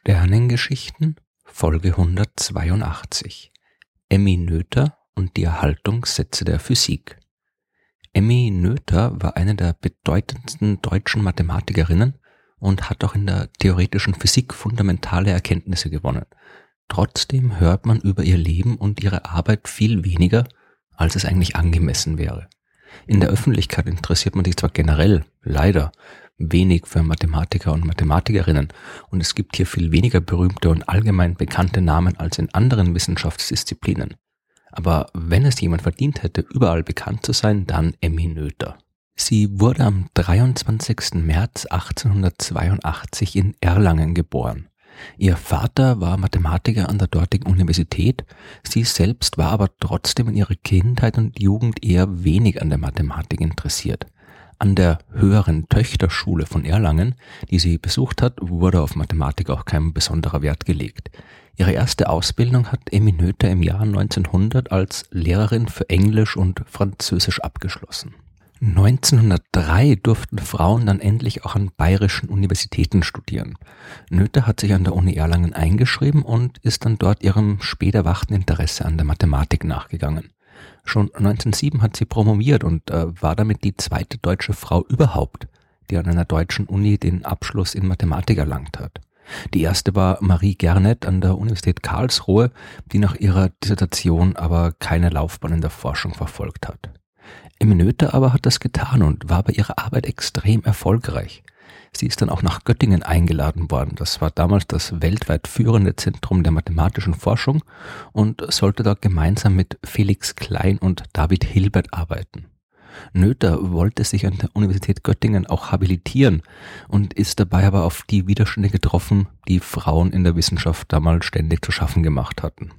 Sternengeschichten Folge 182 Emmy Noether und die Erhaltungssätze der Physik. Emmy Noether war eine der bedeutendsten deutschen Mathematikerinnen und hat auch in der theoretischen Physik fundamentale Erkenntnisse gewonnen. Trotzdem hört man über ihr Leben und ihre Arbeit viel weniger, als es eigentlich angemessen wäre. In der Öffentlichkeit interessiert man sich zwar generell, leider, wenig für Mathematiker und Mathematikerinnen und es gibt hier viel weniger berühmte und allgemein bekannte Namen als in anderen Wissenschaftsdisziplinen. Aber wenn es jemand verdient hätte, überall bekannt zu sein, dann Emmy Noether. Sie wurde am 23. März 1882 in Erlangen geboren. Ihr Vater war Mathematiker an der dortigen Universität, sie selbst war aber trotzdem in ihrer Kindheit und Jugend eher wenig an der Mathematik interessiert. An der höheren Töchterschule von Erlangen, die sie besucht hat, wurde auf Mathematik auch kein besonderer Wert gelegt. Ihre erste Ausbildung hat Emmy Noether im Jahr 1900 als Lehrerin für Englisch und Französisch abgeschlossen. 1903 durften Frauen dann endlich auch an bayerischen Universitäten studieren. Noether hat sich an der Uni Erlangen eingeschrieben und ist dann dort ihrem spät erwachten Interesse an der Mathematik nachgegangen. Schon 1907 hat sie promoviert und äh, war damit die zweite deutsche Frau überhaupt, die an einer deutschen Uni den Abschluss in Mathematik erlangt hat. Die erste war Marie Gernet an der Universität Karlsruhe, die nach ihrer Dissertation aber keine Laufbahn in der Forschung verfolgt hat. Noether aber hat das getan und war bei ihrer Arbeit extrem erfolgreich. Sie ist dann auch nach Göttingen eingeladen worden. Das war damals das weltweit führende Zentrum der mathematischen Forschung und sollte dort gemeinsam mit Felix Klein und David Hilbert arbeiten. Noether wollte sich an der Universität Göttingen auch habilitieren und ist dabei aber auf die Widerstände getroffen, die Frauen in der Wissenschaft damals ständig zu schaffen gemacht hatten.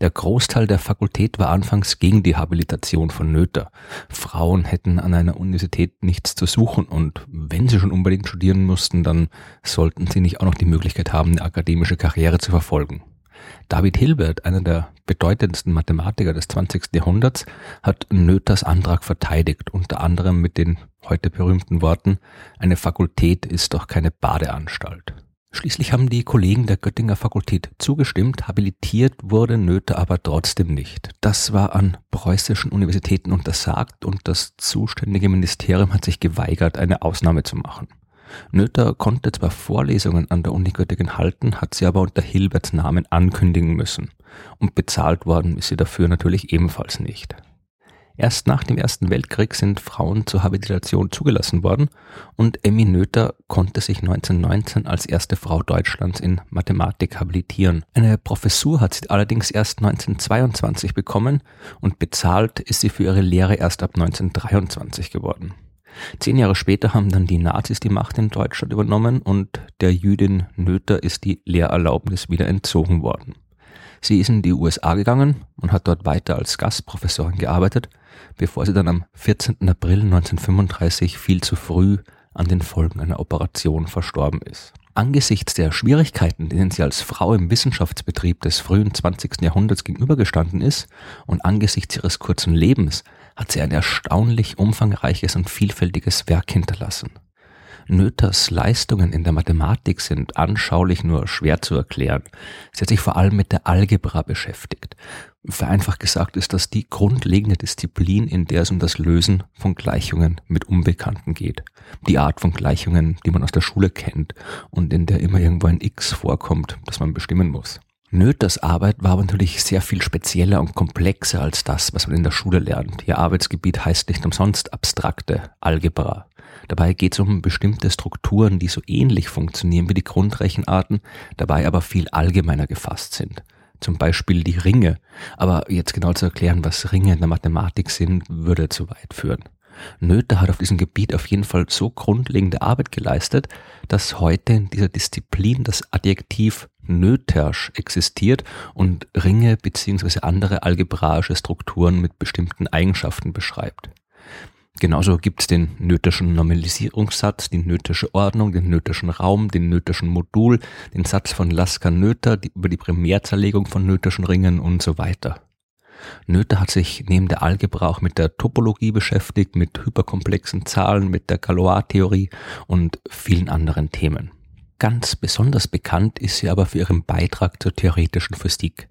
Der Großteil der Fakultät war anfangs gegen die Habilitation von Noether. Frauen hätten an einer Universität nichts zu suchen und wenn sie schon unbedingt studieren mussten, dann sollten sie nicht auch noch die Möglichkeit haben, eine akademische Karriere zu verfolgen. David Hilbert, einer der bedeutendsten Mathematiker des 20. Jahrhunderts, hat Noethers Antrag verteidigt, unter anderem mit den heute berühmten Worten, eine Fakultät ist doch keine Badeanstalt. Schließlich haben die Kollegen der Göttinger Fakultät zugestimmt, habilitiert wurde Noether aber trotzdem nicht. Das war an preußischen Universitäten untersagt und das zuständige Ministerium hat sich geweigert, eine Ausnahme zu machen. Noether konnte zwar Vorlesungen an der Uni Göttingen halten, hat sie aber unter Hilberts Namen ankündigen müssen. Und bezahlt worden ist sie dafür natürlich ebenfalls nicht. Erst nach dem Ersten Weltkrieg sind Frauen zur Habilitation zugelassen worden und Emmy Noether konnte sich 1919 als erste Frau Deutschlands in Mathematik habilitieren. Eine Professur hat sie allerdings erst 1922 bekommen und bezahlt ist sie für ihre Lehre erst ab 1923 geworden. Zehn Jahre später haben dann die Nazis die Macht in Deutschland übernommen und der Jüdin Noether ist die Lehrerlaubnis wieder entzogen worden. Sie ist in die USA gegangen und hat dort weiter als Gastprofessorin gearbeitet, bevor sie dann am 14. April 1935 viel zu früh an den Folgen einer Operation verstorben ist. Angesichts der Schwierigkeiten, denen sie als Frau im Wissenschaftsbetrieb des frühen 20. Jahrhunderts gegenübergestanden ist und angesichts ihres kurzen Lebens, hat sie ein erstaunlich umfangreiches und vielfältiges Werk hinterlassen. Noethers Leistungen in der Mathematik sind anschaulich nur schwer zu erklären. Sie hat sich vor allem mit der Algebra beschäftigt. Vereinfacht gesagt ist das die grundlegende Disziplin, in der es um das Lösen von Gleichungen mit Unbekannten geht. Die Art von Gleichungen, die man aus der Schule kennt und in der immer irgendwo ein X vorkommt, das man bestimmen muss. Noethers Arbeit war aber natürlich sehr viel spezieller und komplexer als das, was man in der Schule lernt. Ihr Arbeitsgebiet heißt nicht umsonst abstrakte Algebra. Dabei geht es um bestimmte Strukturen, die so ähnlich funktionieren wie die Grundrechenarten, dabei aber viel allgemeiner gefasst sind. Zum Beispiel die Ringe. Aber jetzt genau zu erklären, was Ringe in der Mathematik sind, würde zu weit führen. Noether hat auf diesem Gebiet auf jeden Fall so grundlegende Arbeit geleistet, dass heute in dieser Disziplin das Adjektiv Nötersch existiert und Ringe bzw. andere algebraische Strukturen mit bestimmten Eigenschaften beschreibt. Genauso gibt es den nötischen Normalisierungssatz, die nötische Ordnung, den nötischen Raum, den nötischen Modul, den Satz von Lasker-Noether über die Primärzerlegung von nötischen Ringen und so weiter. Noether hat sich neben der Algebra auch mit der Topologie beschäftigt, mit hyperkomplexen Zahlen, mit der Galois-Theorie und vielen anderen Themen. Ganz besonders bekannt ist sie aber für ihren Beitrag zur theoretischen Physik.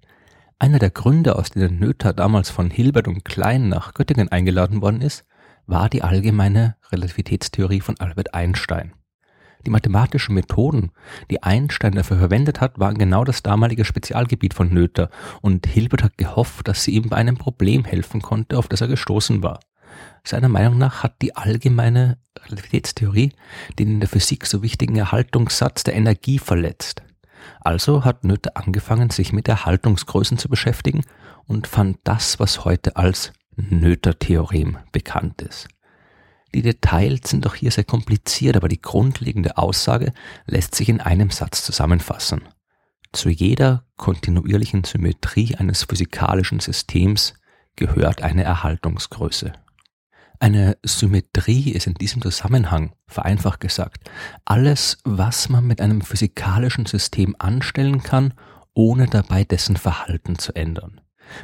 Einer der Gründe, aus denen Noether damals von Hilbert und Klein nach Göttingen eingeladen worden ist, war die allgemeine Relativitätstheorie von Albert Einstein. Die mathematischen Methoden, die Einstein dafür verwendet hat, waren genau das damalige Spezialgebiet von Noether und Hilbert hat gehofft, dass sie ihm bei einem Problem helfen konnte, auf das er gestoßen war. Seiner Meinung nach hat die allgemeine Relativitätstheorie den in der Physik so wichtigen Erhaltungssatz der Energie verletzt. Also hat Noether angefangen, sich mit Erhaltungsgrößen zu beschäftigen und fand das, was heute als Noether-Theorem bekannt ist. Die Details sind doch hier sehr kompliziert, aber die grundlegende Aussage lässt sich in einem Satz zusammenfassen. Zu jeder kontinuierlichen Symmetrie eines physikalischen Systems gehört eine Erhaltungsgröße. Eine Symmetrie ist in diesem Zusammenhang, vereinfacht gesagt, alles, was man mit einem physikalischen System anstellen kann, ohne dabei dessen Verhalten zu ändern.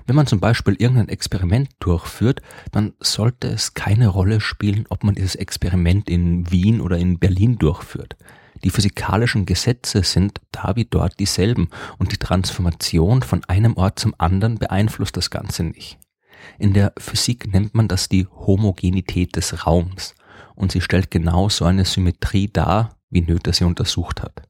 Wenn man zum Beispiel irgendein Experiment durchführt, dann sollte es keine Rolle spielen, ob man dieses Experiment in Wien oder in Berlin durchführt. Die physikalischen Gesetze sind da wie dort dieselben und die Transformation von einem Ort zum anderen beeinflusst das Ganze nicht. In der Physik nennt man das die Homogenität des Raums und sie stellt genau so eine Symmetrie dar, wie Noether sie untersucht hat.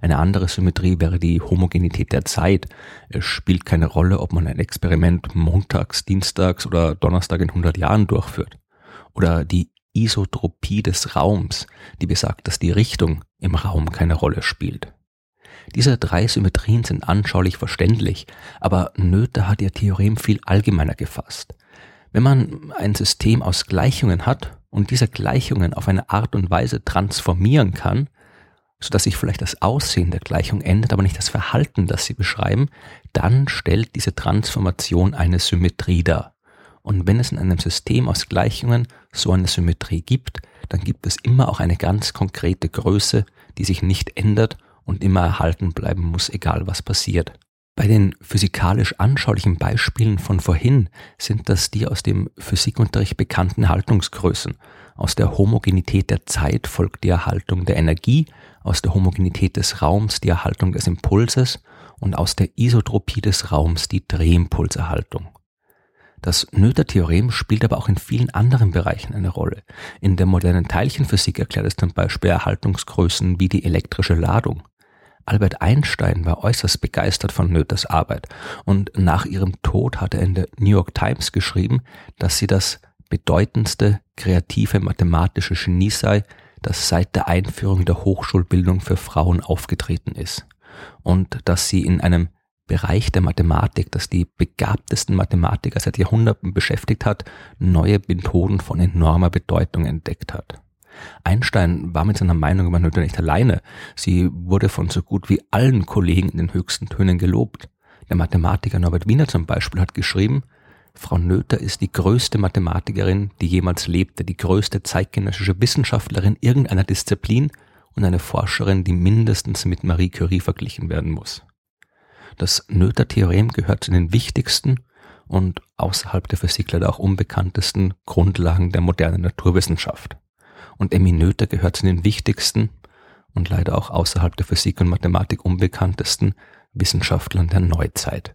Eine andere Symmetrie wäre die Homogenität der Zeit. Es spielt keine Rolle, ob man ein Experiment montags, dienstags oder Donnerstag in 100 Jahren durchführt. Oder die Isotropie des Raums, die besagt, dass die Richtung im Raum keine Rolle spielt. Diese drei Symmetrien sind anschaulich verständlich, aber Noether hat ihr Theorem viel allgemeiner gefasst. Wenn man ein System aus Gleichungen hat und diese Gleichungen auf eine Art und Weise transformieren kann, sodass sich vielleicht das Aussehen der Gleichung ändert, aber nicht das Verhalten, das sie beschreiben, dann stellt diese Transformation eine Symmetrie dar. Und wenn es in einem System aus Gleichungen so eine Symmetrie gibt, dann gibt es immer auch eine ganz konkrete Größe, die sich nicht ändert und immer erhalten bleiben muss, egal was passiert. Bei den physikalisch anschaulichen Beispielen von vorhin sind das die aus dem Physikunterricht bekannten Haltungsgrößen. Aus der Homogenität der Zeit folgt die Erhaltung der Energie, aus der Homogenität des Raums die Erhaltung des Impulses und aus der Isotropie des Raums die Drehimpulserhaltung. Das Noether-Theorem spielt aber auch in vielen anderen Bereichen eine Rolle. In der modernen Teilchenphysik erklärt es zum Beispiel Erhaltungsgrößen wie die elektrische Ladung. Albert Einstein war äußerst begeistert von Noethers Arbeit und nach ihrem Tod hat er in der New York Times geschrieben, dass sie das bedeutendste kreative mathematische Genie sei, das seit der Einführung der Hochschulbildung für Frauen aufgetreten ist und dass sie in einem Bereich der Mathematik, das die begabtesten Mathematiker seit Jahrhunderten beschäftigt hat, neue Methoden von enormer Bedeutung entdeckt hat. Einstein war mit seiner Meinung über Newton nicht alleine. Sie wurde von so gut wie allen Kollegen in den höchsten Tönen gelobt. Der Mathematiker Norbert Wiener zum Beispiel hat geschrieben, Frau Noether ist die größte Mathematikerin, die jemals lebte, die größte zeitgenössische Wissenschaftlerin irgendeiner Disziplin und eine Forscherin, die mindestens mit Marie Curie verglichen werden muss. Das Noether-Theorem gehört zu den wichtigsten und außerhalb der Physik leider auch unbekanntesten Grundlagen der modernen Naturwissenschaft und Emmy Noether gehört zu den wichtigsten und leider auch außerhalb der Physik und Mathematik unbekanntesten Wissenschaftlern der Neuzeit.